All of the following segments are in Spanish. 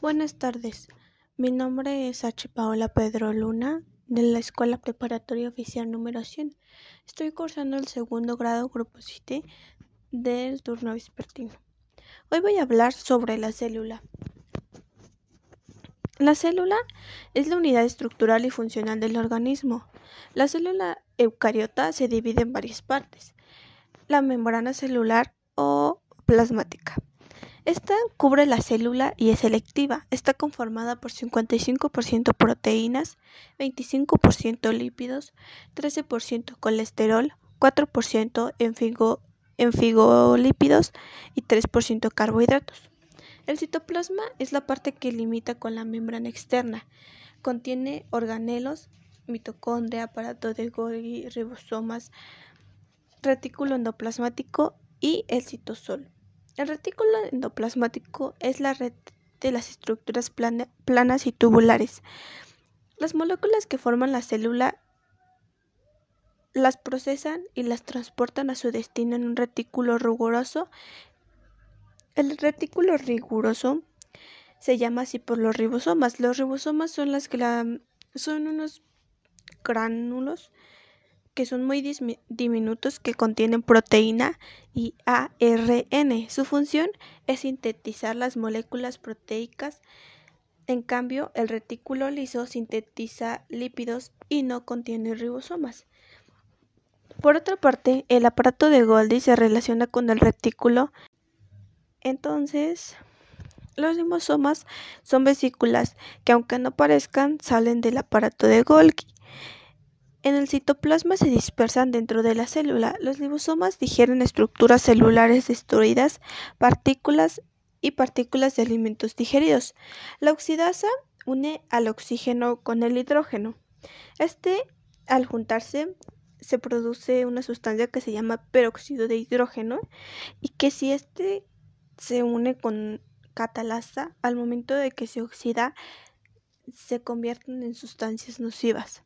Buenas tardes, mi nombre es H. Paola Pedro Luna de la Escuela Preparatoria Oficial número 100. Estoy cursando el segundo grado Grupo 7 del turno vespertino. Hoy voy a hablar sobre la célula. La célula es la unidad estructural y funcional del organismo. La célula eucariota se divide en varias partes. La membrana celular o plasmática. Esta cubre la célula y es selectiva. Está conformada por 55% proteínas, 25% lípidos, 13% colesterol, 4% enfigolípidos y 3% carbohidratos. El citoplasma es la parte que limita con la membrana externa. Contiene organelos, mitocondria, aparato de Golgi, ribosomas, retículo endoplasmático y el citosol. El retículo endoplasmático es la red de las estructuras planas y tubulares. Las moléculas que forman la célula las procesan y las transportan a su destino en un retículo riguroso. El retículo riguroso se llama así por los ribosomas. Los ribosomas son las que son unos gránulos que son muy diminutos que contienen proteína y ARN. Su función es sintetizar las moléculas proteicas. En cambio, el retículo liso sintetiza lípidos y no contiene ribosomas. Por otra parte, el aparato de Golgi se relaciona con el retículo. Entonces, los ribosomas son vesículas que aunque no parezcan salen del aparato de Golgi. En el citoplasma se dispersan dentro de la célula. Los liposomas digieren estructuras celulares destruidas, partículas y partículas de alimentos digeridos. La oxidasa une al oxígeno con el hidrógeno. Este, al juntarse, se produce una sustancia que se llama peróxido de hidrógeno y que si este se une con catalasa, al momento de que se oxida, se convierten en sustancias nocivas.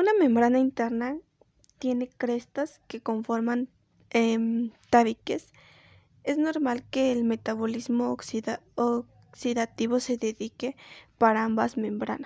Una membrana interna tiene crestas que conforman em, tabiques. Es normal que el metabolismo oxidativo se dedique para ambas membranas.